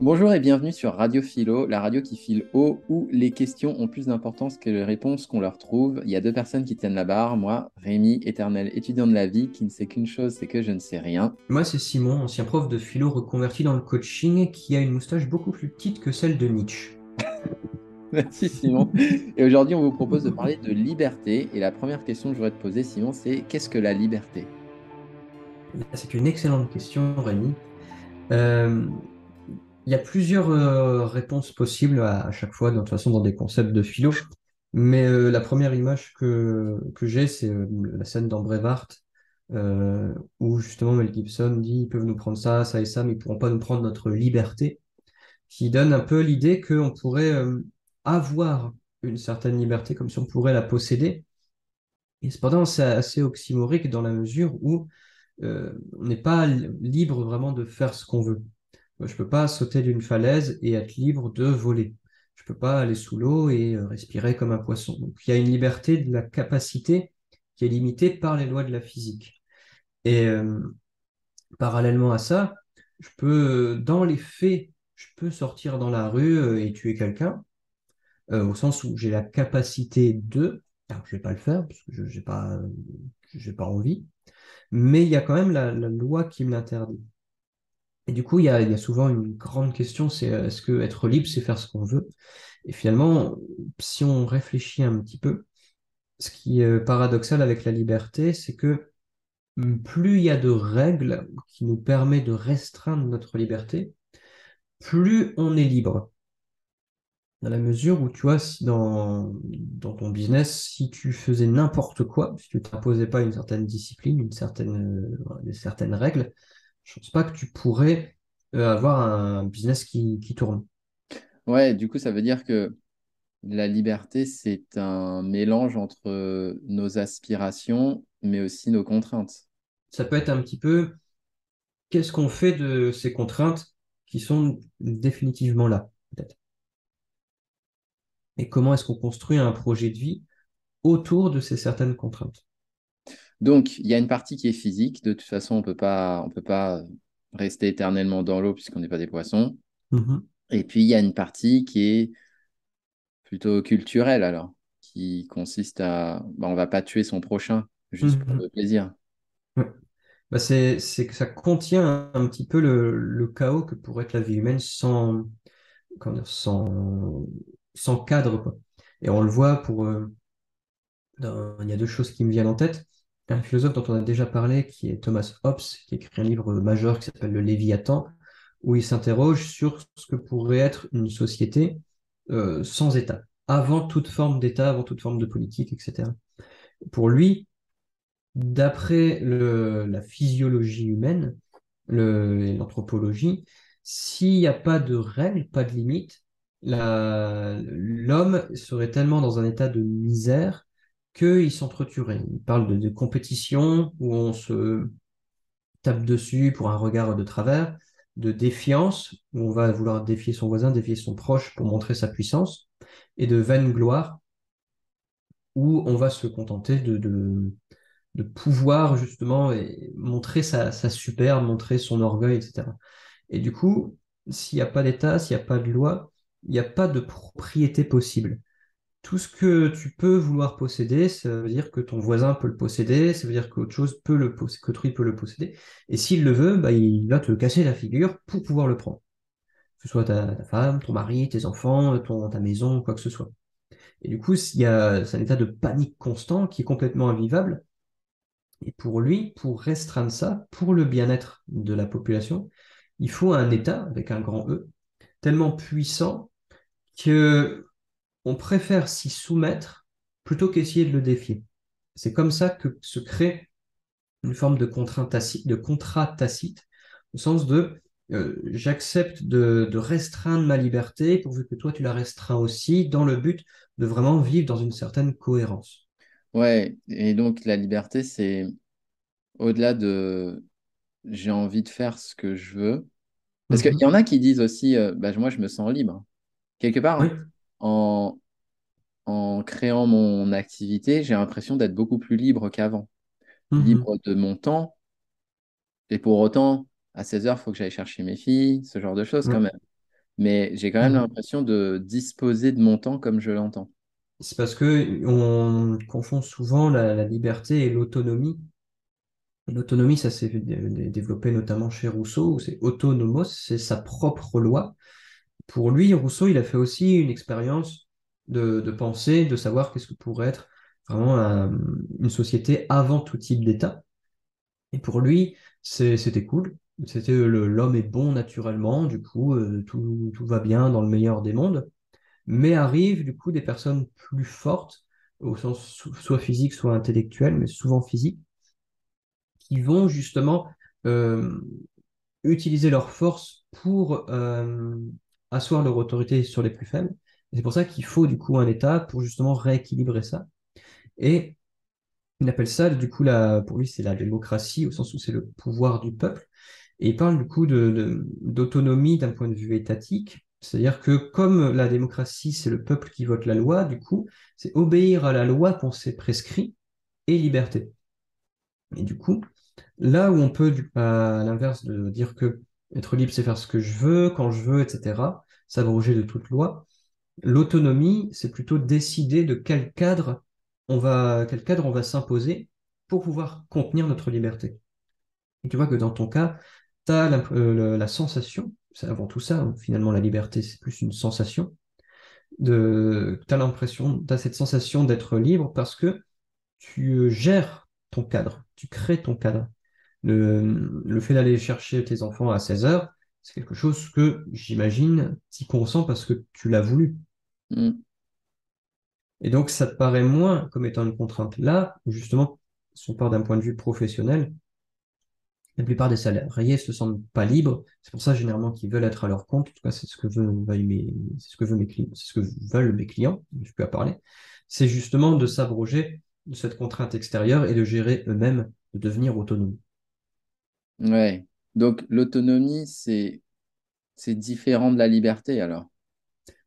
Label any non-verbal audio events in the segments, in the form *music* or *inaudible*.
Bonjour et bienvenue sur Radio Philo, la radio qui file haut, où les questions ont plus d'importance que les réponses qu'on leur trouve. Il y a deux personnes qui tiennent la barre, moi, Rémi, éternel étudiant de la vie, qui ne sait qu'une chose, c'est que je ne sais rien. Moi, c'est Simon, ancien prof de philo reconverti dans le coaching, qui a une moustache beaucoup plus petite que celle de Nietzsche. *laughs* Merci Simon. Et aujourd'hui, on vous propose de parler de liberté. Et la première question que je voudrais te poser, Simon, c'est qu'est-ce que la liberté? C'est une excellente question, Rémi. Euh, il y a plusieurs euh, réponses possibles à, chaque fois, de toute façon, dans des concepts de philo. Mais euh, la première image que, j'ai, c'est euh, la scène dans Brevard, où justement Mel Gibson dit ils peuvent nous prendre ça, ça et ça, mais ils ne pourront pas nous prendre notre liberté, qui donne un peu l'idée qu'on pourrait avoir une certaine liberté, comme si on pourrait la posséder. Et cependant, c'est assez oxymorique dans la mesure où on n'est pas libre vraiment de faire ce qu'on veut. Je peux pas sauter d'une falaise et être libre de voler. Je peux pas aller sous l'eau et euh, respirer comme un poisson. Donc, il y a une liberté de la capacité qui est limitée par les lois de la physique. Et euh, parallèlement à ça, je peux, dans les faits, je peux sortir dans la rue euh, et tuer quelqu'un, au sens où j'ai la capacité de. Alors, je vais pas le faire parce que je n'ai pas, envie, mais il y a quand même la loi qui me l'interdit. Et du coup, il y a, souvent une grande question, c'est euh, est-ce que être libre, c'est faire ce qu'on veut? Et finalement, si on réfléchit un petit peu, ce qui est paradoxal avec la liberté, c'est que hum, plus il y a de règles qui nous permettent de restreindre notre liberté, plus on est libre. Dans la mesure où, tu vois, dans ton business, si tu faisais n'importe quoi, si tu ne t'imposais pas une certaine discipline, une certaine, euh, certaines règles, je pense pas que tu pourrais euh, avoir un business qui, tourne. Ouais, du coup, ça veut dire que la liberté, c'est un mélange entre nos aspirations, mais aussi nos contraintes. Ça peut être un petit peu qu'est-ce qu'on fait de ces contraintes qui sont définitivement là, peut-être? Et comment est-ce qu'on construit un projet de vie autour de ces certaines contraintes? Donc, il y a une partie qui est physique. De toute façon, on ne peut pas rester éternellement dans l'eau puisqu'on n'est pas des poissons. Mm-hmm. Et puis, il y a une partie qui est plutôt culturelle, alors, qui consiste à bah, on ne va pas tuer son prochain juste pour mm-hmm. le plaisir. Bah c'est que ça contient un petit peu le, chaos que pourrait être la vie humaine sans, sans, sans cadre. Et on le voit pour. Euh, il y a deux choses qui me viennent en tête un philosophe dont on a déjà parlé, qui est Thomas Hobbes, qui écrit un livre majeur qui s'appelle Le Léviathan, où il s'interroge sur ce que pourrait être une société euh, sans État, avant toute forme d'État, avant toute forme de politique, etc. Pour lui, d'après la physiologie humaine et l'anthropologie, s'il n'y a pas de règles, pas de limites, l'homme serait tellement dans un état de misère qu'ils s'entretueraient. Il parle de, compétition où on se tape dessus pour un regard de travers, de défiance où on va vouloir défier son voisin, défier son proche pour montrer sa puissance, et de vaine gloire où on va se contenter de, de, pouvoir justement et montrer sa, sa superbe, montrer son orgueil, etc. Et du coup, s'il n'y a pas d'État, s'il n'y a pas de loi, il n'y a pas de propriété possible tout ce que tu peux vouloir posséder, ça veut dire que ton voisin peut le posséder, ça veut dire qu'autre chose peut le qu'autrui peut le posséder. Et s'il le veut, bah, il va te casser la figure pour pouvoir le prendre. Que ce soit ta, femme, ton mari, tes enfants, ton, ta maison, quoi que ce soit. Et du coup, il y a, c'est un état de panique constant qui est complètement invivable. Et pour lui, pour restreindre ça, pour le bien-être de la population, il faut un État, avec un grand E, tellement puissant que on préfère s'y soumettre plutôt qu'essayer de le défier. C'est comme ça que se crée une forme de, tacite, de contrat tacite, au sens de euh, j'accepte de, restreindre ma liberté pourvu que toi tu la restreins aussi, dans le but de vraiment vivre dans une certaine cohérence. Ouais, et donc la liberté, c'est au-delà de j'ai envie de faire ce que je veux. Parce qu'il y en a qui disent aussi, euh, bah, moi je me sens libre. Quelque part, hein en, en créant mon activité, j'ai l'impression d'être beaucoup plus libre qu'avant. Mhm. Libre de mon temps. Et pour autant, à 16 heures, il faut que j'aille chercher mes filles, ce genre de choses quand même. mais j'ai quand même Mhm. l'impression de disposer de mon temps comme je l'entends. C'est parce que on confond souvent la, la liberté et l'autonomie. L'autonomie, ça s'est dé- dé- développé notamment chez Rousseau, où c'est autonomos, c'est sa propre loi. Pour lui, Rousseau, il a fait aussi une expérience de, de pensée, de savoir qu'est-ce que pourrait être vraiment un- une société avant tout type d'État. Et pour lui, c'était cool. C'était l'homme est bon naturellement, du coup, euh, tout, tout va bien dans le meilleur des mondes. Mais arrivent du coup des personnes plus fortes, au sens so- soit physique, soit intellectuel, mais souvent physique, qui vont justement euh, utiliser leur force pour euh, asseoir leur autorité sur les plus faibles. C'est pour ça qu'il faut du coup un État pour justement rééquilibrer ça. Et il appelle ça, du coup, la, pour lui, c'est la démocratie, au sens où c'est le pouvoir du peuple. Et il parle du coup d'autonomie d'un point de vue étatique. C'est-à-dire que comme la démocratie, c'est le peuple qui vote la loi, du coup, c'est obéir à la loi qu'on s'est prescrit et liberté. Et du coup, là où on peut, à l'inverse, dire que être libre, c'est faire ce que je veux, quand je veux, etc., s'abroger de toute loi, l'autonomie, c'est plutôt décider de quel cadre on va, s'imposer pour pouvoir contenir notre liberté. Et tu vois que dans ton cas, tu as la, euh, la sensation, c'est avant tout ça, hein, finalement la liberté, c'est plus une sensation, tu as l'impression, tu as cette sensation d'être libre parce que tu euh, gères ton cadre, tu crées ton cadre. Le, le fait d'aller chercher tes enfants à 16 heures, c'est quelque chose que j'imagine tu consens parce que tu l'as voulu. Mm. Et donc, ça te paraît moins comme étant une contrainte. Là, où justement, si on part d'un point de vue professionnel, la plupart des salariés se sentent pas libres. C'est pour ça, généralement, qu'ils veulent être à leur compte. En tout cas, c'est ce que veulent mes, c'est ce que veulent mes clients, c'est ce que veulent mes clients, je peux parler. C'est justement de s'abroger de cette contrainte extérieure et de gérer eux-mêmes, de devenir autonomes. Ouais. Donc l'autonomie, c'est c'est différent de la liberté alors.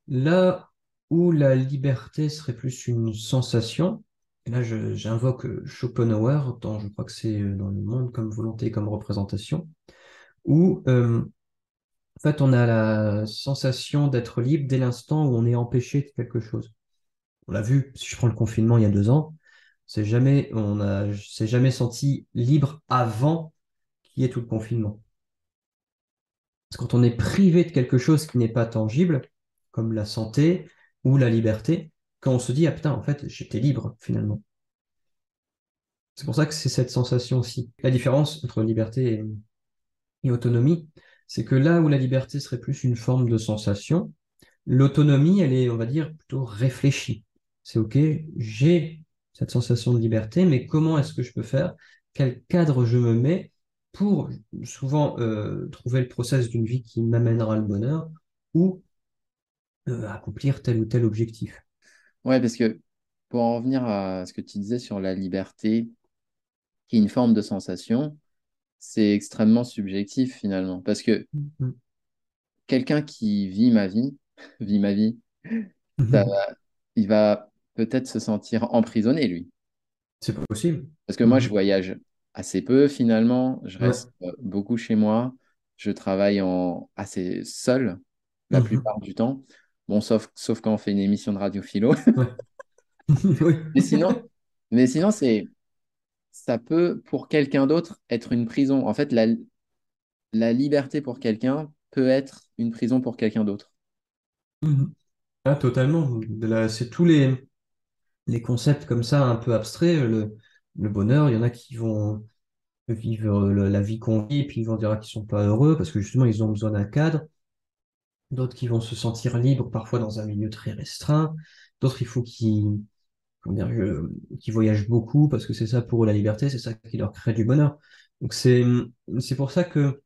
Là où la liberté serait plus une sensation, et là j'invoque Schopenhauer, dans, je crois que c'est dans le monde comme volonté, comme représentation, où euh, en fait on a la sensation d'être libre dès l'instant où on est empêché de quelque chose. On l'a vu, si je prends le confinement il y a deux ans, c'est jamais, on a, s'est jamais senti libre avant qu'il y ait tout le confinement. Parce que quand on est privé de quelque chose qui n'est pas tangible, comme la santé ou la liberté, quand on se dit, ah putain, en fait, j'étais libre finalement. C'est pour ça que c'est cette sensation aussi. La différence entre liberté et, et autonomie, c'est que là où la liberté serait plus une forme de sensation, l'autonomie, elle est, on va dire, plutôt réfléchie. C'est OK, j'ai cette sensation de liberté, mais comment est-ce que je peux faire? Quel cadre je me mets pour souvent euh, trouver le process d'une vie qui m'amènera le bonheur ou euh, accomplir tel ou tel objectif. Ouais, parce que pour en revenir à ce que tu disais sur la liberté, qui est une forme de sensation, c'est extrêmement subjectif finalement. Parce que Mhm. quelqu'un qui vit ma vie, *laughs* vit ma vie, ça Mhm. va- il va peut-être se sentir emprisonné, lui. C'est pas possible. Parce que moi, je Mhm. voyage assez peu finalement, je reste euh, beaucoup chez moi, je travaille en assez seul la Mhm. plupart du temps. Bon, sauf, sauf quand on fait une émission de radio philo. Ouais. *laughs* *laughs* Mais sinon, mais sinon c'est, ça peut, pour quelqu'un d'autre, être une prison. En fait, la, la liberté pour quelqu'un peut être une prison pour quelqu'un d'autre. Mhm. Ah, totalement. C'est tous les, les concepts comme ça, un peu abstraits. Le, le bonheur, il y en a qui vont vivre le- la vie qu'on vit, et puis ils vont dire qu'ils sont pas heureux parce que justement, ils ont besoin d'un cadre. D'autres qui vont se sentir libres, parfois dans un milieu très restreint. D'autres, il faut qu'ils euh, voyagent beaucoup parce que c'est ça pour eux la liberté, c'est ça qui leur crée du bonheur. Donc c'est pour ça que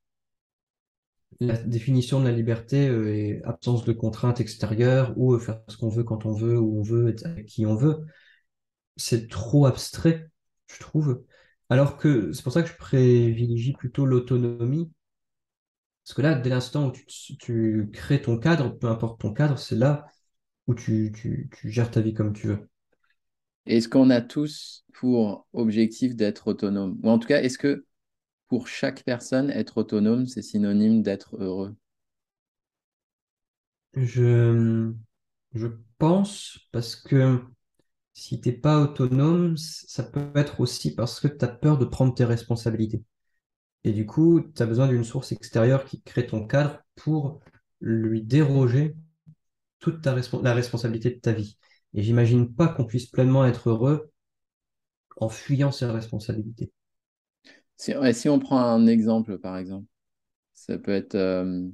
la définition de la liberté euh, est absence de contraintes extérieures ou euh, faire ce qu'on veut quand on veut, où on veut, avec qui on veut. C'est trop abstrait, je trouve. Alors que c'est pour ça que je privilégie plutôt l'autonomie. Parce que là, dès l'instant où tu, tu crées ton cadre, peu importe ton cadre, c'est là où tu, tu, tu gères ta vie comme tu veux. Est-ce qu'on a tous pour objectif d'être autonome? Ou en tout cas, est-ce que pour chaque personne, être autonome, c'est synonyme d'être heureux? Je, je pense parce que si t'es pas autonome, ça peut être aussi parce que tu as peur de prendre tes responsabilités. Et du coup, tu as besoin d'une source extérieure qui crée ton cadre pour lui déroger toute ta la responsabilité de ta vie. Et j'imagine pas qu'on puisse pleinement être heureux en fuyant ses responsabilités. Si, ouais, si on prend un exemple, par exemple, ça peut être, euh,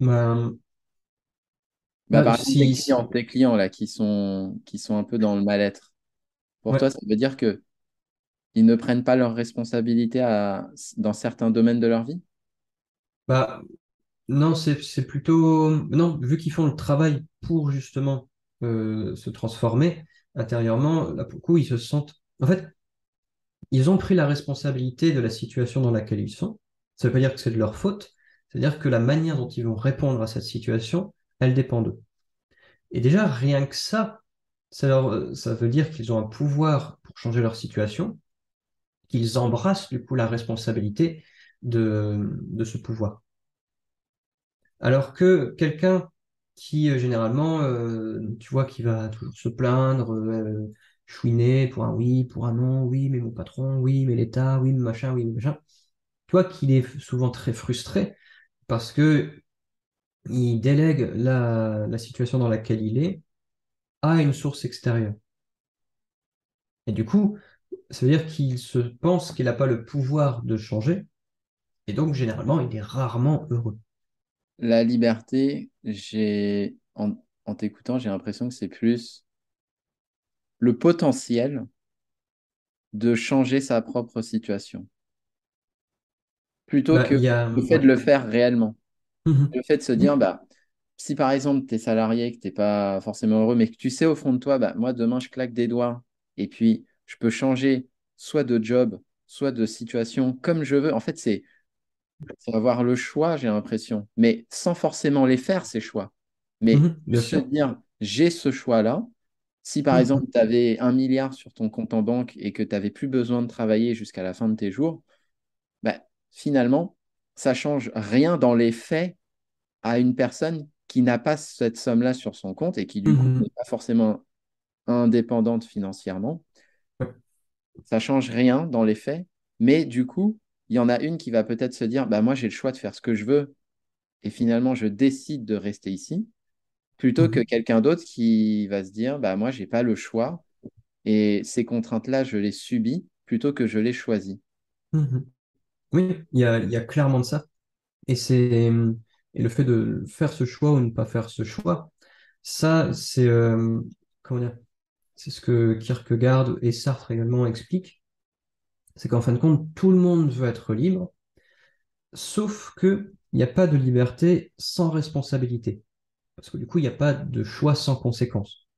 Ben, bah, par exemple, tes si, clients, si- tes clients là, qui sont, qui sont un peu dans le mal-être. Pour ouais, toi, ça veut dire que ils ne prennent pas leurs responsabilités à, dans certains domaines de leur vie? bah, non, c'est, c'est plutôt, non, vu qu'ils font le travail pour justement euh, se transformer intérieurement, là, pour le coup, ils se sentent, en fait, ils ont pris la responsabilité de la situation dans laquelle ils sont. Ça ne veut pas dire que c'est de leur faute, c'est-à-dire que la manière dont ils vont répondre à cette situation, elle dépend d'eux. Et déjà, rien que ça, ça, veut dire qu'ils ont un pouvoir pour changer leur situation, qu'ils embrassent du coup la responsabilité de, de ce pouvoir. Alors que quelqu'un qui, euh, généralement, euh, tu vois, qui va toujours se plaindre, euh, chouiner pour un oui, pour un non, oui, mais mon patron, oui, mais l'État, oui, mais machin, oui, mais machin, tu vois qu'il est souvent très frustré parce que il délègue la, la situation dans laquelle il est à une source extérieure. Et du coup, ça veut dire qu'il se pense qu'il n'a pas le pouvoir de changer, et donc généralement, il est rarement heureux. La liberté, j'ai, en, en t'écoutant, j'ai l'impression que c'est plus le potentiel de changer sa propre situation, plutôt Bah, que a... le fait de le faire réellement. Mhm. Le fait de se dire, bah, si par exemple, tu es salarié, que tu n'es pas forcément heureux, mais que tu sais au fond de toi, bah, moi, demain, je claque des doigts et puis je peux changer soit de job, soit de situation comme je veux. En fait, c'est avoir le choix, j'ai l'impression, mais sans forcément les faire, ces choix. Mais. Bien se sûr. dire, j'ai ce choix-là. Si par exemple, Mhm. tu avais un milliard sur ton compte en banque et que tu n'avais plus besoin de travailler jusqu'à la fin de tes jours, bah, finalement, ça change rien dans les faits à une personne qui n'a pas cette somme-là sur son compte et qui, du coup, n'est Mhm. pas forcément indépendante financièrement. Ça change rien dans les faits, mais du coup, il y en a une qui va peut-être se dire, bah, moi, j'ai le choix de faire ce que je veux et finalement, je décide de rester ici, plutôt que Mhm. quelqu'un d'autre qui va se dire, bah, moi, j'ai pas le choix et ces contraintes-là, je les subis plutôt que je les choisis. Mhm. Oui, il y a, clairement de ça. Et et le fait de faire ce choix ou ne pas faire ce choix, ça, c'est euh, c'est ce que Kierkegaard et Sartre également expliquent. C'est qu'en fin de compte, tout le monde veut être libre, sauf que il n'y a pas de liberté sans responsabilité. Parce que du coup, il n'y a pas de choix sans conséquence.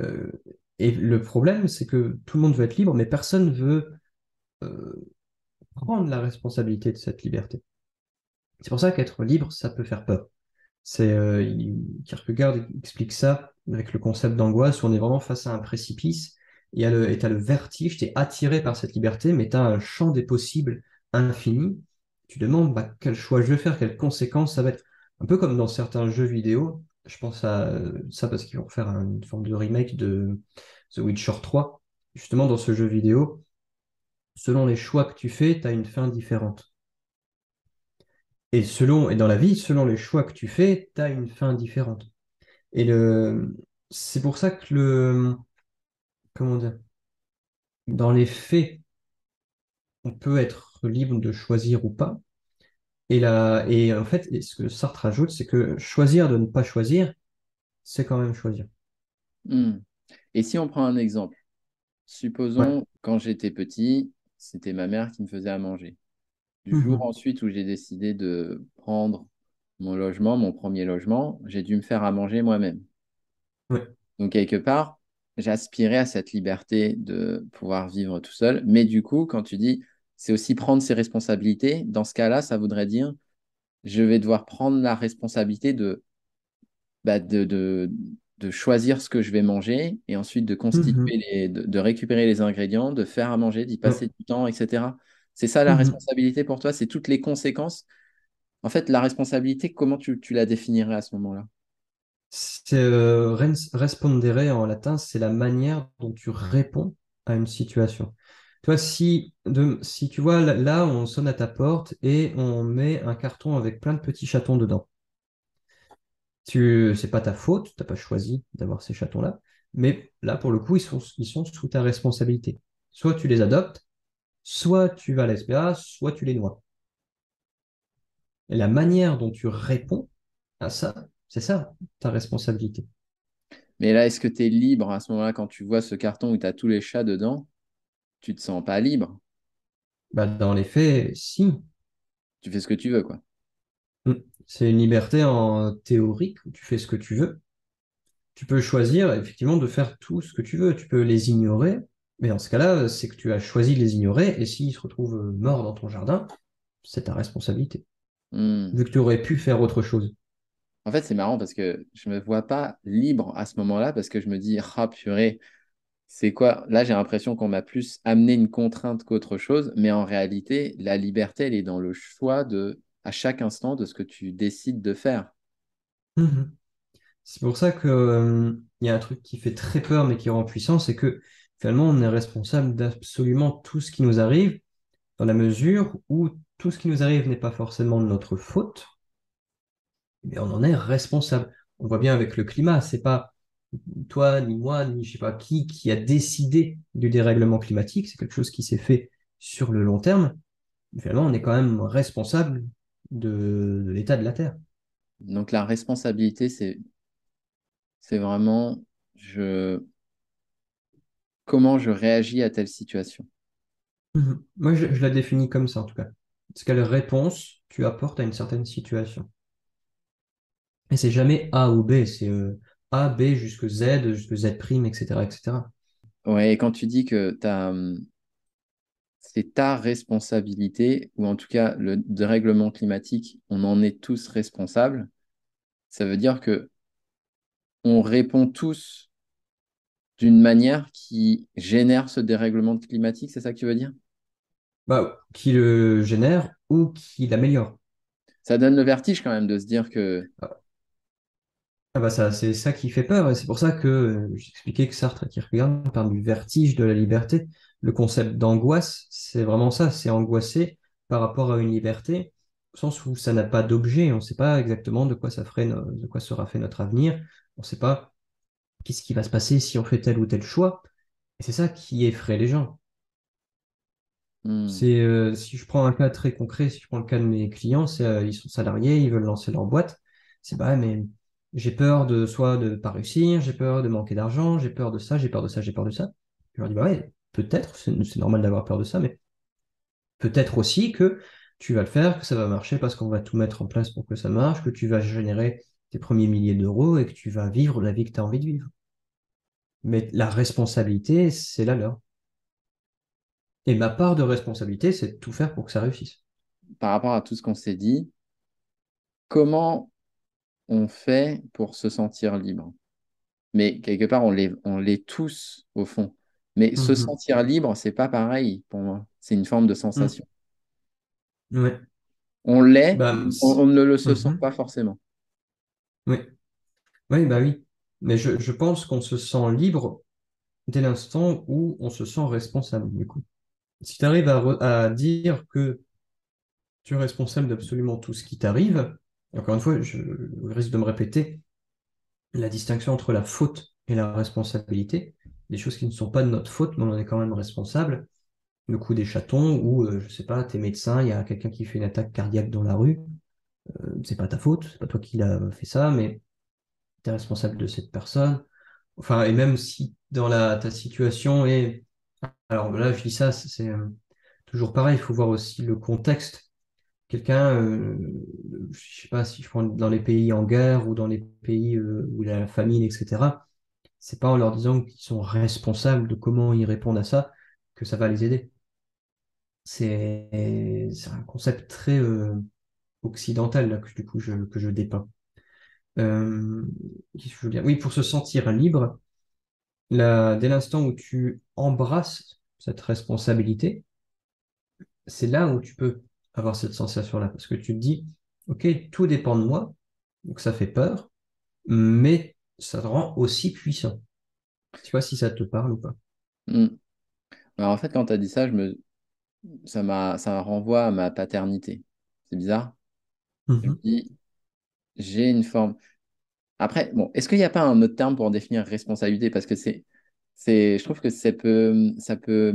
Euh, et le problème, c'est que tout le monde veut être libre, mais personne veut euh, prendre la responsabilité de cette liberté. C'est pour ça qu'être libre, ça peut faire peur. C'est euh, Kierkegaard explique ça avec le concept d'angoisse où on est vraiment face à un précipice et tu le, t'as le vertige, tu es attiré par cette liberté, mais tu as un champ des possibles infini. Tu demandes bah, quel choix je vais faire, quelles conséquences ça va être. Un peu comme dans certains jeux vidéo, je pense à euh, ça parce qu'ils vont faire une forme de remake de The Witcher 3. Justement, dans ce jeu vidéo, selon les choix que tu fais, tu as une fin différente. Et selon, et dans la vie, selon les choix que tu fais, tu as une fin différente. Et le, c'est pour ça que le, comment dire, dans les faits, on peut être libre de choisir ou pas. Et là, et en fait, et ce que Sartre rajoute, c'est que choisir de ne pas choisir, c'est quand même choisir. Hmm. Et si on prend un exemple, Ouais. supposons quand j'étais petit, c'était ma mère qui me faisait à manger. Du jour Mhm. ensuite où j'ai décidé de prendre mon logement, mon premier logement, j'ai dû me faire à manger moi-même. Donc, quelque part, j'aspirais à cette liberté de pouvoir vivre tout seul. Mais du coup, quand tu dis, c'est aussi prendre ses responsabilités, dans ce cas-là, ça voudrait dire, je vais devoir prendre la responsabilité de, bah, de, de, de choisir ce que je vais manger et ensuite de constituer Mhm. les, de, de récupérer les ingrédients, de faire à manger, d'y passer du temps, etc. C'est ça la Mhm. responsabilité pour toi, c'est toutes les conséquences. En fait, la responsabilité, comment tu, tu la définirais à ce moment-là? c'est euh, respondere en latin, c'est la manière dont tu réponds à une situation. Toi, si, de, si tu vois, là, on sonne à ta porte et on met un carton avec plein de petits chatons dedans. Tu, c'est pas ta faute, tu n'as pas choisi d'avoir ces chatons-là, mais là, pour le coup, ils sont, ils sont sous ta responsabilité. Soit tu les adoptes, soit tu vas à la SPA, soit tu les noies. Et la manière dont tu réponds à ça, c'est ça, ta responsabilité. Mais là, est-ce que tu es libre à ce moment-là quand tu vois ce carton où tu as tous les chats dedans Tu te sens pas libre? Bah, Dans les faits, si. Tu fais ce que tu veux, quoi. Mm. C'est une liberté en théorique où tu fais ce que tu veux. Tu peux choisir effectivement de faire tout ce que tu veux. Tu peux les ignorer, mais dans ce cas-là, c'est que tu as choisi de les ignorer et s'ils se retrouvent morts dans ton jardin, c'est ta responsabilité. Hmm. Vu que tu aurais pu faire autre chose. En fait, c'est marrant parce que je me vois pas libre à ce moment-là parce que je me dis, ah purée, c'est quoi? Là, j'ai l'impression qu'on m'a plus amené une contrainte qu'autre chose, mais en réalité, la liberté, elle est dans le choix de, à chaque instant, de ce que tu décides de faire. Mhm. C'est pour ça qu'il euh, y a un truc qui fait très peur mais qui rend puissant, c'est que finalement, on est responsable d'absolument tout ce qui nous arrive, dans la mesure où tout ce qui nous arrive n'est pas forcément de notre faute, mais on en est responsable. On voit bien avec le climat, c'est pas toi, ni moi, ni je sais pas qui, qui a décidé du dérèglement climatique, c'est quelque chose qui s'est fait sur le long terme. finalement, on est quand même responsable de, l'état de la Terre. Donc la responsabilité, c'est c'est vraiment je comment je réagis à telle situation. Mhm. Moi, je, je, la définis comme ça en tout cas. C'est quelle réponse tu apportes à une certaine situation. Et c'est jamais A ou B, c'est euh, A, B jusque Z, jusque Z', etc. etc. Ouais, et quand tu dis que hum, c'est ta responsabilité, ou en tout cas le dérèglement climatique, on en est tous responsables, ça veut dire que on répond tous d'une manière qui génère ce dérèglement climatique, c'est ça que tu veux dire? Bah, Qui le génère ou qui l'améliore? Ça donne le vertige quand même de se dire que ah. Ah bah ça, c'est ça qui fait peur, et c'est pour ça que euh, j'expliquais que Sartre et Kierkegaard parlent du vertige de la liberté. Le concept d'angoisse, c'est vraiment ça, c'est angoissé par rapport à une liberté, au sens où ça n'a pas d'objet, on ne sait pas exactement de quoi ça ferait, de quoi sera fait notre avenir, on ne sait pas qu'est-ce qui va se passer si on fait tel ou tel choix, et c'est ça qui effraie les gens. Hmm. C'est euh, si je prends un cas très concret, si je prends le cas de mes clients, c'est euh, ils sont salariés, ils veulent lancer leur boîte, c'est bah mais j'ai peur de soit de pas réussir, j'ai peur de manquer d'argent, j'ai peur de ça, j'ai peur de ça, j'ai peur de ça. Je leur dis, bah ouais, peut-être, c'est normal d'avoir peur de ça, mais peut-être aussi que tu vas le faire, que ça va marcher parce qu'on va tout mettre en place pour que ça marche, que tu vas générer tes premiers milliers d'euros et que tu vas vivre la vie que tu as envie de vivre. Mais la responsabilité, c'est la leur. Et ma part de responsabilité, c'est de tout faire pour que ça réussisse. Par rapport à tout ce qu'on s'est dit, comment on fait pour se sentir libre. Mais quelque part, on l'est on tous au fond. Mais se mhm. sentir libre, c'est pas pareil pour moi. C'est une forme de sensation. Ouais. On l'est, bah, on, ne le se sent mhm. pas forcément. Oui. Oui, bah oui. Mais je, pense qu'on se sent libre dès l'instant où on se sent responsable, du coup. Si tu arrives à, à dire que tu es responsable d'absolument tout ce qui t'arrive, encore une fois, je risque de me répéter, la distinction entre la faute et la responsabilité, des choses qui ne sont pas de notre faute, mais on en est quand même responsable. Le coup des chatons, ou euh, je sais pas, t'es médecin, il y a quelqu'un qui fait une attaque cardiaque dans la rue, euh, c'est pas ta faute, c'est pas toi qui l'as fait ça, mais tu es responsable de cette personne. Enfin, et même si dans ta situation est. Alors là, je dis ça, c'est euh, toujours pareil, il faut voir aussi le contexte quelqu'un, euh, je sais pas si je prends dans les pays en guerre ou dans les pays euh, où il y a la famine, etc., c'est pas en leur disant qu'ils sont responsables de comment ils répondent à ça que ça va les aider. C'est un concept très euh, occidental là, que, du coup, je, que je dépeins. Euh, Oui, pour se sentir libre, dès l'instant où tu embrasses cette responsabilité, c'est là où tu peux avoir cette sensation-là. Parce que tu te dis, OK, tout dépend de moi, donc ça fait peur, mais ça te rend aussi puissant. Sais pas si ça te parle ou pas. Hmm. Alors, en fait, quand tu as dit ça, je me... ça m'a... ça renvoie à ma paternité. C'est bizarre. Mhm. j'ai une forme. Après, bon, est-ce qu'il n'y a pas un autre terme pour définir responsabilité? Parce que c'est, c'est, je trouve que ça peut, ça peut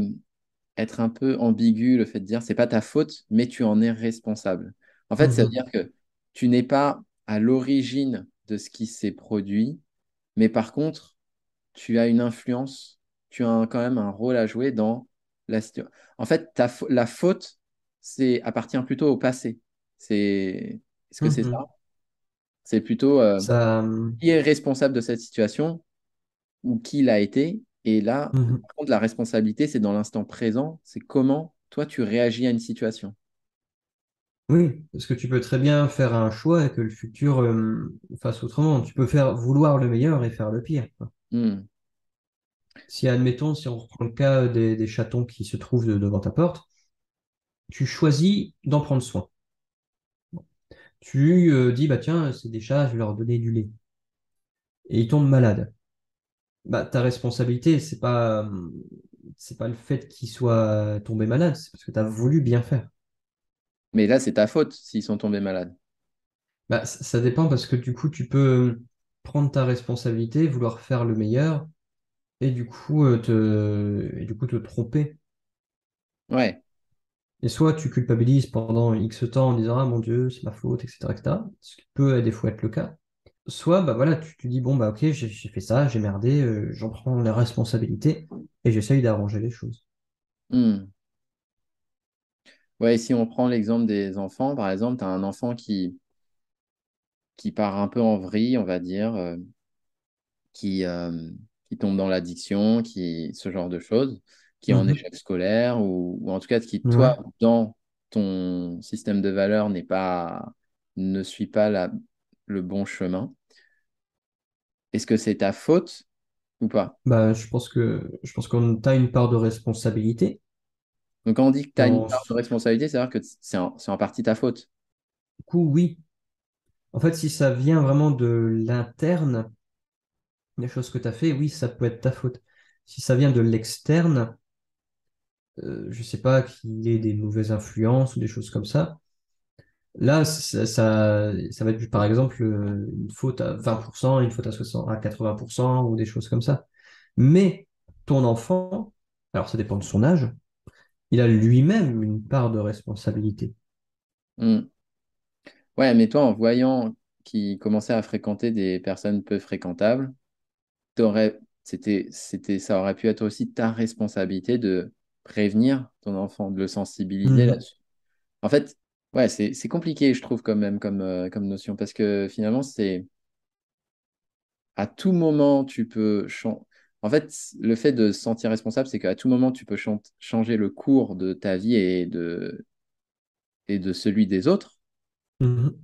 être un peu ambigu le fait de dire c'est pas ta faute, mais tu en es responsable. En fait, ça veut Mhm. dire que tu n'es pas à l'origine de ce qui s'est produit, mais par contre, tu as une influence, tu as un- quand même un rôle à jouer dans la situation. En fait, ta, la faute, c'est appartient plutôt au passé. C'est, est-ce que c'est ça? Mhm. C'est plutôt euh, Ça, qui est responsable de cette situation ou qui l'a été. Et là, mhm. par contre, la responsabilité, c'est dans l'instant présent, c'est comment toi tu réagis à une situation. Oui, parce que tu peux très bien faire un choix et que le futur euh, fasse autrement. Tu peux faire vouloir le meilleur et faire le pire. Hmm. Si, admettons, si on reprend le cas des, des chatons qui se trouvent de- devant ta porte, tu choisis d'en prendre soin. Tu euh, dis, bah tiens, c'est des chats, je vais leur donner du lait. Et ils tombent malades. Bah, ta responsabilité, c'est pas, euh, c'est pas le fait qu'ils soient tombés malades, c'est parce que tu as voulu bien faire. Mais là, c'est ta faute s'ils sont tombés malades. Bah, ça, dépend parce que du coup, tu peux prendre ta responsabilité, vouloir faire le meilleur et du coup, euh, te, et du coup te tromper. Ouais. Et soit tu culpabilises pendant X temps en disant Ah mon Dieu, c'est ma faute, etc., etc., ce qui peut euh, des fois être le cas. Soit bah voilà, tu te dis Bon, bah ok, j'ai j'ai fait ça, j'ai merdé, euh, j'en prends la responsabilité et j'essaye d'arranger les choses. Hmm. Ouais, si on prend l'exemple des enfants, par exemple, tu as un enfant qui, qui part un peu en vrille, on va dire, euh, qui, euh, qui tombe dans l'addiction, qui, ce genre de choses, qui est en Mhm. échec scolaire, ou, ou en tout cas qui, toi, Ouais. dans ton système de valeurs, n'est pas, ne suit pas la, le bon chemin. Est-ce que c'est ta faute ou pas? Bah, je pense que je pense qu'on a une part de responsabilité Donc, quand on dit que tu as une part de responsabilité, c'est-à-dire que c'est en, en partie ta faute. coup, oui. En fait, si ça vient vraiment de l'interne, les choses que tu as fait, oui, ça peut être ta faute. Si ça vient de l'externe, euh, je sais pas, qu'il y ait des mauvaises influences ou des choses comme ça, là, ça, ça, ça va être par exemple euh, une faute à 20%, une faute à 60, à 80% ou des choses comme ça. Mais ton enfant, alors ça dépend de son âge, il a lui-même une part de responsabilité. Hmm. Ouais, mais toi, en voyant qu'il commençait à fréquenter des personnes peu fréquentables, c'était, c'était, ça aurait pu être aussi ta responsabilité de prévenir ton enfant, de le sensibiliser Mhm. là-dessus. En fait, ouais, c'est, c'est compliqué, je trouve, quand même, comme, euh, comme notion, parce que finalement, c'est à tout moment, tu peux chan- En fait, le fait de se sentir responsable, c'est qu'à tout moment, tu peux chan- changer le cours de ta vie et de, et de celui des autres. Mhm.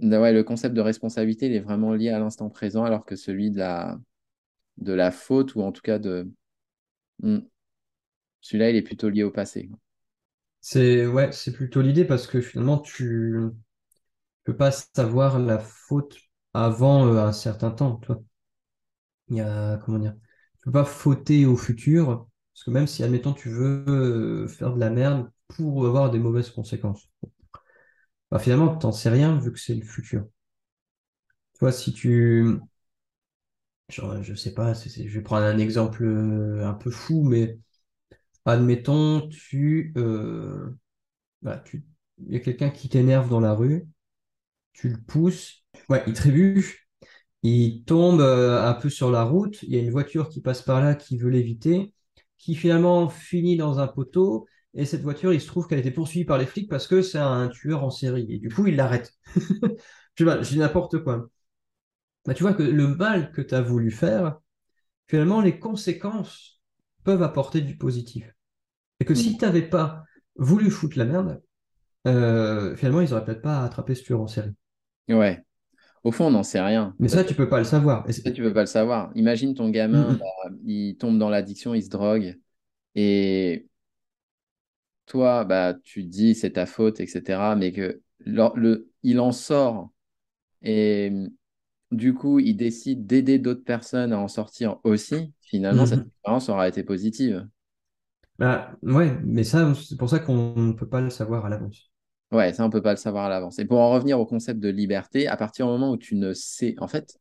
Ouais, le concept de responsabilité, il est vraiment lié à l'instant présent, alors que celui de la, de la faute, ou en tout cas de... Hmm. Celui-là, il est plutôt lié au passé. C'est plutôt l'idée parce que finalement, tu peux pas savoir la faute avant euh, un certain temps, toi. Il y a, comment dire, tu peux pas fauter au futur, parce que même si, admettons, tu veux euh, faire de la merde pour avoir des mauvaises conséquences, bah, finalement, t'en sais rien vu que c'est le futur. Tu vois, si tu, genre, je sais pas, je vais prendre un exemple euh, un peu fou, mais admettons, tu, euh, tu, il y a quelqu'un qui t'énerve dans la rue, tu le pousses, ouais, il trébuche, Il tombe euh, un peu sur la route, il y a une voiture qui passe par là qui veut l'éviter, qui finalement finit dans un poteau, et cette voiture, il se trouve qu'elle a été poursuivie par les flics parce que c'est un tueur en série, et du coup, il l'arrête. *laughs* Je dis n'importe quoi. Bah, tu vois que le mal que tu as voulu faire, finalement, les conséquences peuvent apporter du positif. Et que si tu n'avais pas voulu foutre la merde, euh, finalement, ils auraient peut-être pas attrapé ce tueur en série. Ouais. Au fond, on n'en sait rien. Mais ça, tu peux pas le savoir. Et ça, c'est- tu peux pas le savoir. Imagine ton gamin, bah, il tombe dans l'addiction, il se drogue. Et toi, bah, tu te dis c'est ta faute, etc. Mais que le, le- il en sort et du coup, il décide d'aider d'autres personnes à en sortir aussi, finalement, cette Mhm. expérience aura été positive. Bah, ouais, mais ça, c'est pour ça qu'on ne peut pas le savoir à l'avance. Ouais, ça, on peut pas le savoir à l'avance. Et pour en revenir au concept de liberté, à partir du moment où tu ne sais, en fait,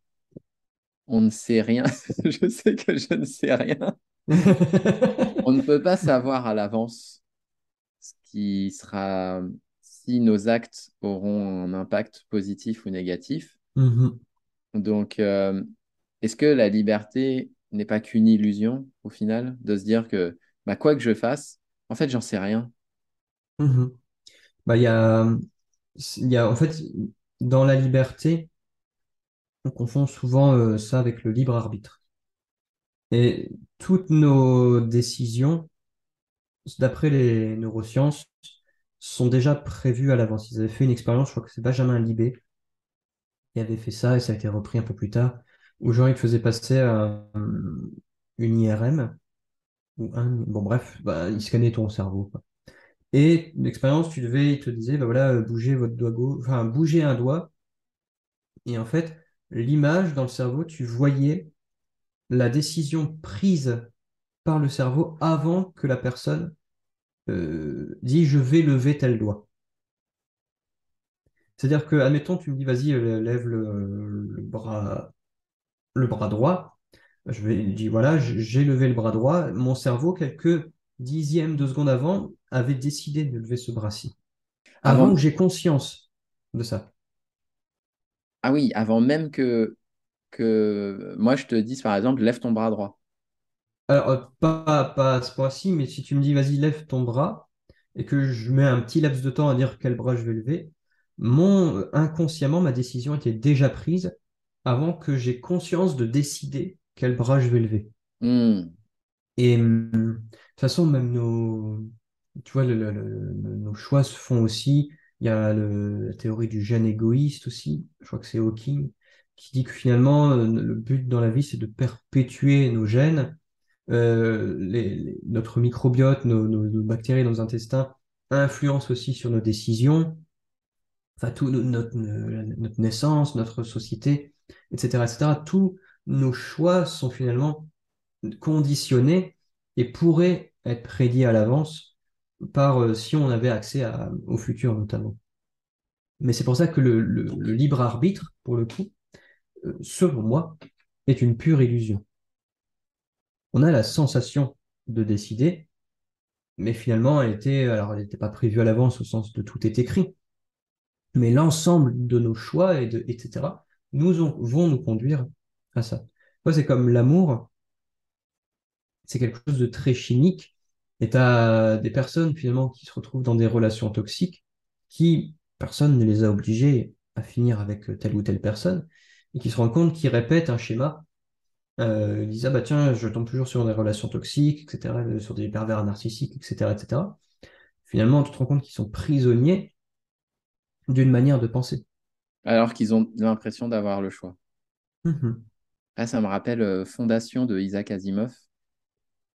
on ne sait rien. *laughs* Je sais que je ne sais rien. *laughs* On ne peut pas savoir à l'avance ce qui sera, si nos actes auront un impact positif ou négatif. Mhm. Donc, euh, est-ce que la liberté n'est pas qu'une illusion au final, de se dire que bah, quoi que je fasse, en fait, j'en sais rien. Mhm. Bah, il y a, y a, en fait, dans la liberté, on confond souvent euh, ça avec le libre arbitre. Et toutes nos décisions, d'après les neurosciences, sont déjà prévues à l'avance. Ils avaient fait une expérience, je crois que c'est Benjamin Libet qui avait fait ça, et ça a été repris un peu plus tard, où genre il faisait passer un- une IRM, bon bref, bah, il scannait ton cerveau. Et l'expérience, tu devais, il te disait, bah voilà, euh, bougez votre doigt bougez un doigt, et en fait, l'image dans le cerveau, tu voyais la décision prise par le cerveau avant que la personne euh, dit je vais lever tel doigt. C'est-à-dire que, admettons, tu me dis vas-y, euh, lève le bras, le bras droit. Je vais dis voilà, j'ai levé le bras droit. Mon cerveau, quelques dixièmes de seconde avant, avait décidé de lever ce bras-ci. Avant Avant, que j'ai conscience de ça. ah oui, avant même que, que moi je te dise par exemple, lève ton bras droit. Alors, euh, pas, pas à ce point-ci, mais si tu me dis vas-y, lève ton bras, et que je mets un petit laps de temps à dire quel bras je vais lever, mon euh, inconsciemment, ma décision était déjà prise avant que j'ai conscience de décider quel bras je vais lever. Hmm. Et hum, de toute façon, même nos, tu vois, le- le- le- le- nos choix se font aussi. Il y a la théorie du gène égoïste aussi. Je crois que c'est Hawking qui dit que finalement, euh, le but dans la vie, c'est de perpétuer nos gènes. Euh, les- les- notre microbiote, nos, nos- nos bactéries nos intestins influencent aussi sur nos décisions. Enfin, tout no- notre, notre naissance, notre société, etc., etc. Tous nos choix sont finalement conditionnés et pourraient être prédits à l'avance par euh, si on avait accès à- au futur notamment. Mais c'est pour ça que le, le- le libre arbitre, pour le coup, euh, selon moi, est une pure illusion. On a la sensation de décider, mais finalement, elle était, alors elle n'était pas prévue à l'avance au sens de tout est écrit, mais l'ensemble de nos choix, et de, etc., nous ont- vont nous conduire à ça. Moi, c'est comme l'amour, c'est quelque chose de très chimique. Et tu as des personnes finalement qui se retrouvent dans des relations toxiques qui, personne ne les a obligés à finir avec telle ou telle personne et qui se rendent compte qu'ils répètent un schéma. Euh, ils disent, ah bah tiens, je tombe toujours sur des relations toxiques, etc., euh, sur des pervers narcissiques, etc., etc. Finalement, tu te rends compte qu'ils sont prisonniers d'une manière de penser. Alors qu'ils ont l'impression d'avoir le choix. Mhm. Là, ça me rappelle euh, Fondation de Isaac Asimov.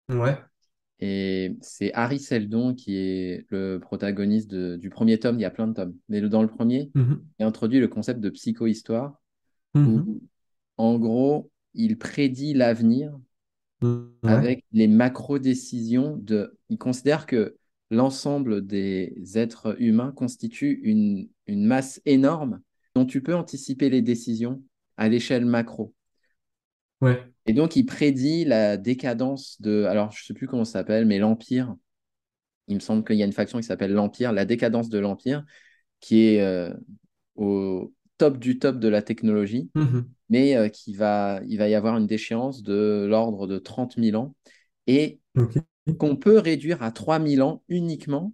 Ouais. Et c'est Harry Seldon qui est le protagoniste de- du premier tome. Il y a plein de tomes. Mais dans le premier, Mhm. il introduit le concept de psychohistoire où, Mhm. en gros, il prédit l'avenir. Ouais. avec les macro-décisions de... Il considère que l'ensemble des êtres humains constitue une, une masse énorme dont tu peux anticiper les décisions à l'échelle macro. Ouais. Et donc, il prédit la décadence de... Alors, je ne sais plus comment ça s'appelle, mais l'Empire. Il me semble qu'il y a une faction qui s'appelle l'Empire, la décadence de l'Empire, qui est euh, au top du top de la technologie, Mhm. mais euh, qui va, il va y avoir une déchéance de l'ordre de 30 000 ans. Et qu'on peut réduire à 3000 ans uniquement,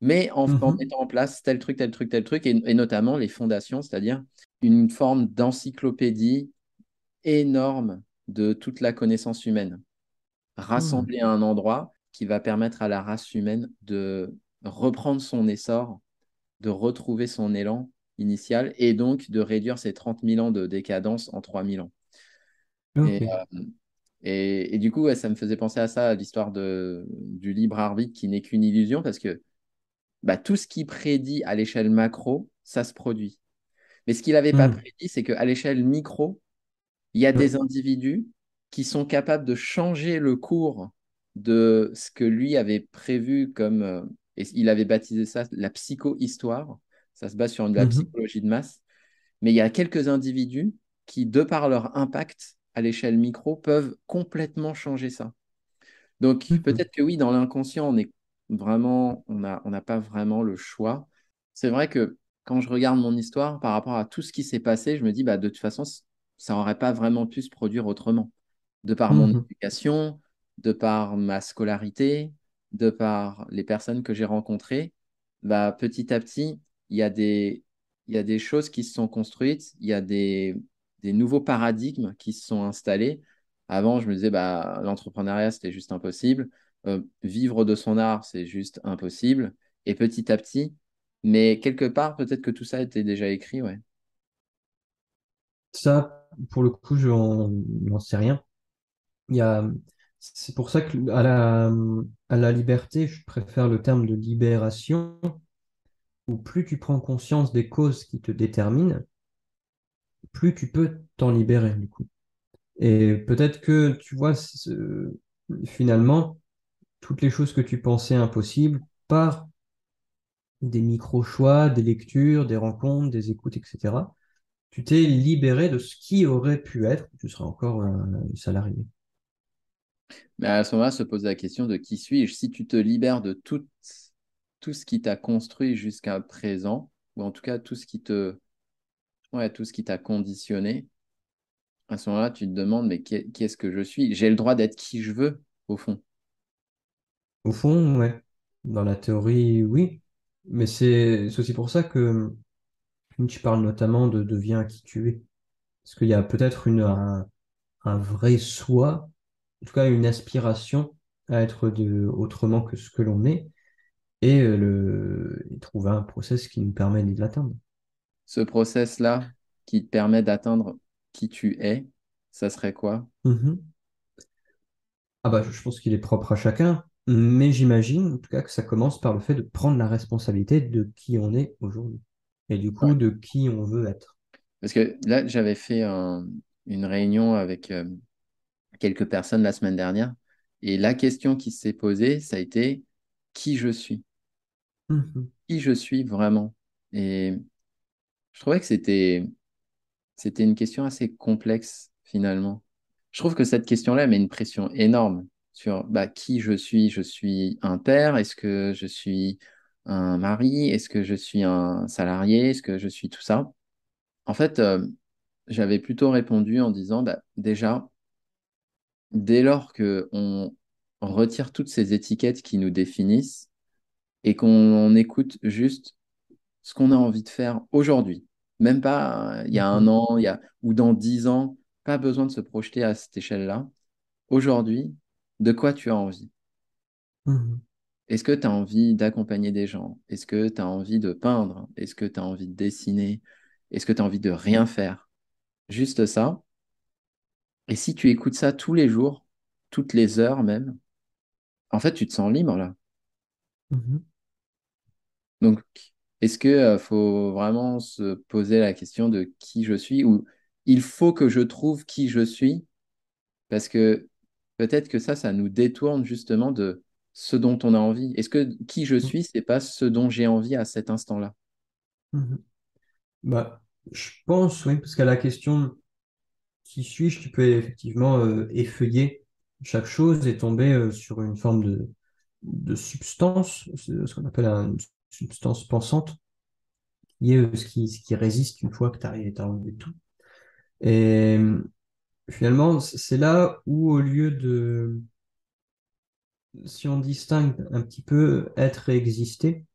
mais en, en mettant en place tel truc, tel truc, tel truc, et, et notamment les fondations, c'est-à-dire une forme d'encyclopédie énorme de toute la connaissance humaine, rassemblée à un endroit qui va permettre à la race humaine de reprendre son essor, de retrouver son élan initial, et donc de réduire ces 30 000 ans de décadence en 3000 ans. Et, euh, et, et du coup, ouais, ça me faisait penser à ça, à l'histoire du libre arbitre qui n'est qu'une illusion, parce que bah, tout ce qui prédit à l'échelle macro, ça se produit. Mais ce qu'il n'avait pas Mhm. prédit, c'est qu'à l'échelle micro, Il y a des individus qui sont capables de changer le cours de ce que lui avait prévu comme, euh, et il avait baptisé ça la psycho-histoire. Ça se base sur de la Mhm. psychologie de masse. Mais il y a quelques individus qui, de par leur impact à l'échelle micro, peuvent complètement changer ça. Donc peut-être que oui, dans l'inconscient, on est vraiment, on n'a on n'a pas vraiment le choix. C'est vrai que quand je regarde mon histoire par rapport à tout ce qui s'est passé, je me dis, bah, de toute façon, ça n'aurait pas vraiment pu se produire autrement. De par mon Mhm. éducation, de par ma scolarité, de par les personnes que j'ai rencontrées, bah, petit à petit, il y a des, y a des choses qui se sont construites, il y a des, des nouveaux paradigmes qui se sont installés. Avant, je me disais, bah, l'entrepreneuriat, c'était juste impossible. Euh, vivre de son art, c'est juste impossible. Et petit à petit, mais quelque part, peut-être que tout ça était déjà écrit, ouais. Ça, pour le coup, je n'en sais rien. Il y a, c'est pour ça que à la, à la liberté, je préfère le terme de libération, où plus tu prends conscience des causes qui te déterminent, plus tu peux t'en libérer, du coup. Et peut-être que, tu vois, finalement, toutes les choses que tu pensais impossibles, par des micro-choix, des lectures, des rencontres, des écoutes, etc., tu t'es libéré de ce qui aurait pu être, tu seras encore un salarié. Mais à ce moment-là, se pose la question de qui suis-je? Si tu te libères de tout, tout ce qui t'a construit jusqu'à présent, ou en tout cas tout ce qui te, ouais, tout ce qui t'a conditionné, à ce moment-là, tu te demandes, mais qui, qui est-ce que je suis? J'ai le droit d'être qui je veux, au fond. Au fond, ouais. Dans la théorie, oui. Mais c'est c'est aussi pour ça que tu parles notamment de deviens qui tu es. Parce qu'il y a peut-être une, un, un vrai soi, en tout cas une aspiration à être de, autrement que ce que l'on est, et, euh, le, et trouver un process qui nous permet de l'atteindre. Ce process-là qui te permet d'atteindre qui tu es, ça serait quoi? Mhm. Ah bah, je pense qu'il est propre à chacun, mais j'imagine en tout cas que ça commence par le fait de prendre la responsabilité de qui on est aujourd'hui, et du coup Ouais. de qui on veut être? Parce que là, j'avais fait un- une réunion avec euh, quelques personnes la semaine dernière, et la question qui s'est posée, ça a été qui je suis? Mhm. Qui je suis vraiment? Et je trouvais que c'était c'était une question assez complexe finalement. Je trouve que cette question-là met une pression énorme sur bah, qui je suis? Je suis un père? Est-ce que je suis un mari? Est-ce que je suis un salarié? Est-ce que je suis tout ça? En fait, euh, j'avais plutôt répondu en disant bah, déjà, dès lors que on retire toutes ces étiquettes qui nous définissent et qu'on écoute juste ce qu'on a envie de faire aujourd'hui. Même pas euh, il y a un Mhm. an, il y a, ou dans dix ans, pas besoin de se projeter à cette échelle-là. Aujourd'hui, de quoi tu as envie? Mhm. Est-ce que tu as envie d'accompagner des gens? Est-ce que tu as envie de peindre? Est-ce que tu as envie de dessiner? Est-ce que tu as envie de rien faire? Juste ça. Et si tu écoutes ça tous les jours, toutes les heures même, en fait, tu te sens libre là. Mhm. Donc, est-ce que euh, faut vraiment se poser la question de qui je suis ou il faut que je trouve qui je suis? Parce que peut-être que ça, ça nous détourne justement de ce dont on a envie. Est-ce que qui je suis, c'est pas ce dont j'ai envie à cet instant-là? Mhm. Bah, je pense, oui, parce qu'à la question qui suis-je, tu peux effectivement euh, effeuiller chaque chose et tomber euh, sur une forme de, de substance, ce qu'on appelle une substance pensante, qui est euh, ce qui, ce qui résiste une fois que tu arrives à enlevé tout. Et finalement, c'est là où, au lieu de, si on distingue un petit peu être et exister,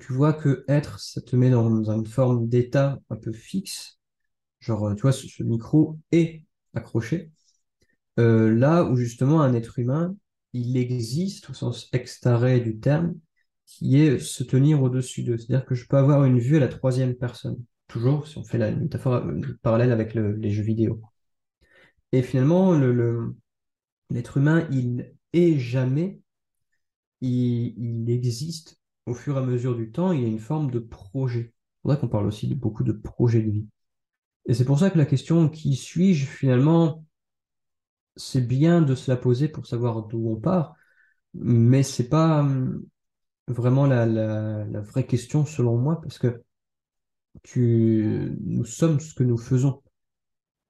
tu vois que être, ça te met dans, une forme d'état un peu fixe, genre, euh, tu vois, ce, ce micro est accroché. Euh, là où justement un être humain, il existe au sens extaré du terme, qui est se tenir au-dessus d'eux. C'est-à-dire que je peux avoir une vue à la troisième personne. Toujours, si on fait la métaphore euh, le parallèle avec le- les jeux vidéo. Et finalement, le, le- l'être humain, il est jamais, il, il existe au fur et à mesure du temps, il y a une forme de projet. C'est vrai qu'on parle aussi de beaucoup de projets de vie. Et c'est pour ça que la question qui suis-je, finalement, c'est bien de se la poser pour savoir d'où on part, mais c'est pas hum, vraiment la, vraie question selon moi, parce que nous sommes ce que nous faisons.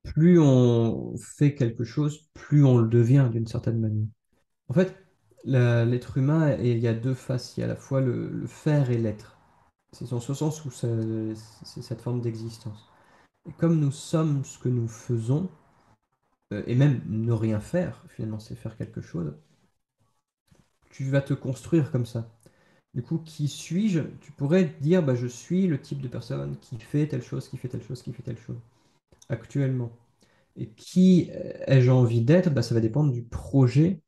Plus on fait quelque chose, plus on le devient d'une certaine manière. En fait, l'être humain, il y a deux faces. Il y a à la fois le, faire et l'être. C'est en ce sens où c'est cette forme d'existence. Et comme nous sommes ce que nous faisons, euh, et même ne rien faire, finalement, c'est faire quelque chose, tu vas te construire comme ça. Du coup, qui suis-je? Tu pourrais dire, bah, je suis le type de personne qui fait telle chose, qui fait telle chose, qui fait telle chose, actuellement. Et qui euh, ai-je envie d'être? Bah, ça va dépendre du projet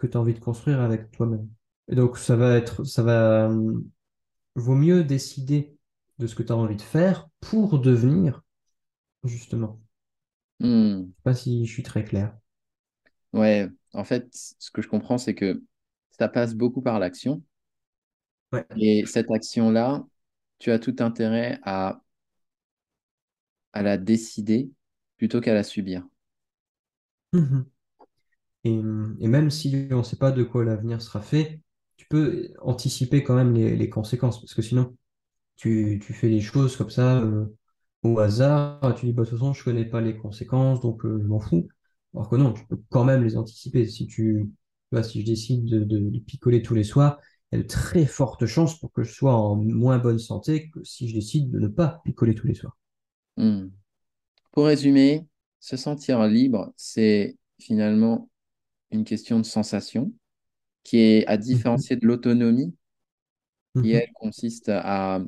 que tu as envie de construire avec toi-même. Et donc, ça va être, ça va, hum, vaut mieux décider de ce que tu as envie de faire pour devenir, justement. Hmm. Je sais pas si je suis très clair. Ouais, en fait, ce que je comprends, c'est que ça passe beaucoup par l'action. Ouais. Et cette action-là, tu as tout intérêt à, à la décider plutôt qu'à la subir. Mhm. Et, même si on ne sait pas de quoi l'avenir sera fait, tu peux anticiper quand même les, conséquences, parce que sinon, tu, fais les choses comme ça euh, au hasard, tu dis, bah, de toute façon, je connais pas les conséquences, donc euh, je m'en fous. Alors que non, tu peux quand même les anticiper. Si tu, si je décide de, de- de picoler tous les soirs, il y a de très fortes chances pour que je sois en moins bonne santé que si je décide de ne pas picoler tous les soirs. Hmm. Pour résumer, se sentir libre, c'est finalement une question de sensation qui est à Mhm, différencier de l'autonomie, qui mhm, elle consiste à,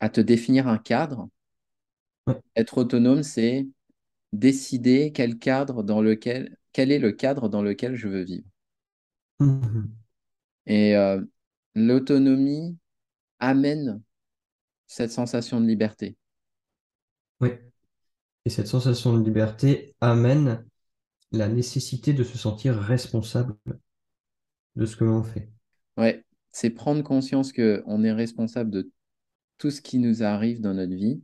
à te définir un cadre. ouais, Être autonome, c'est décider quel cadre dans lequel, quel est le cadre dans lequel je veux vivre. mhm, Et euh, l'autonomie amène cette sensation de liberté. ouais. Et cette sensation de liberté amène la nécessité de se sentir responsable de ce que l'on fait. Ouais, c'est prendre conscience que on est responsable de tout ce qui nous arrive dans notre vie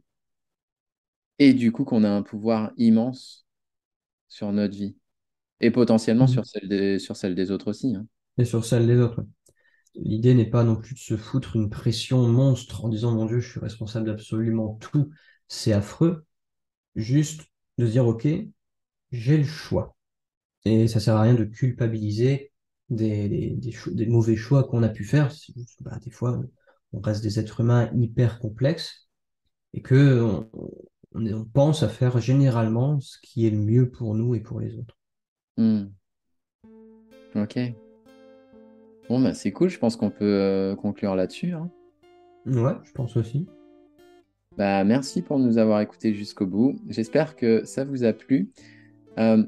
et du coup qu'on a un pouvoir immense sur notre vie et potentiellement Mhm. sur celle des, sur celle des autres aussi. hein. Et sur celle des autres. ouais. L'idée n'est pas non plus de se foutre une pression monstre en disant, mon Dieu, je suis responsable d'absolument tout, c'est affreux. Juste de dire, OK, j'ai le choix. Et ça sert à rien de culpabiliser des, des, des cho- des mauvais choix qu'on a pu faire. Bah, des fois, on reste des êtres humains hyper complexes et que on, on on pense à faire généralement ce qui est le mieux pour nous et pour les autres. Hmm, ok. Bon, bah, c'est cool, je pense qu'on peut euh, conclure là-dessus. hein. Ouais, je pense aussi. Bah, merci pour nous avoir écoutés jusqu'au bout. J'espère que ça vous a plu. Euh,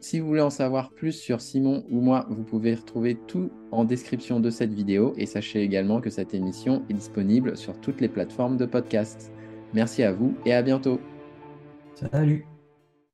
si vous voulez en savoir plus sur Simon ou moi, vous pouvez retrouver tout en description de cette vidéo et sachez également que cette émission est disponible sur toutes les plateformes de podcast. Merci à vous et à bientôt. Salut!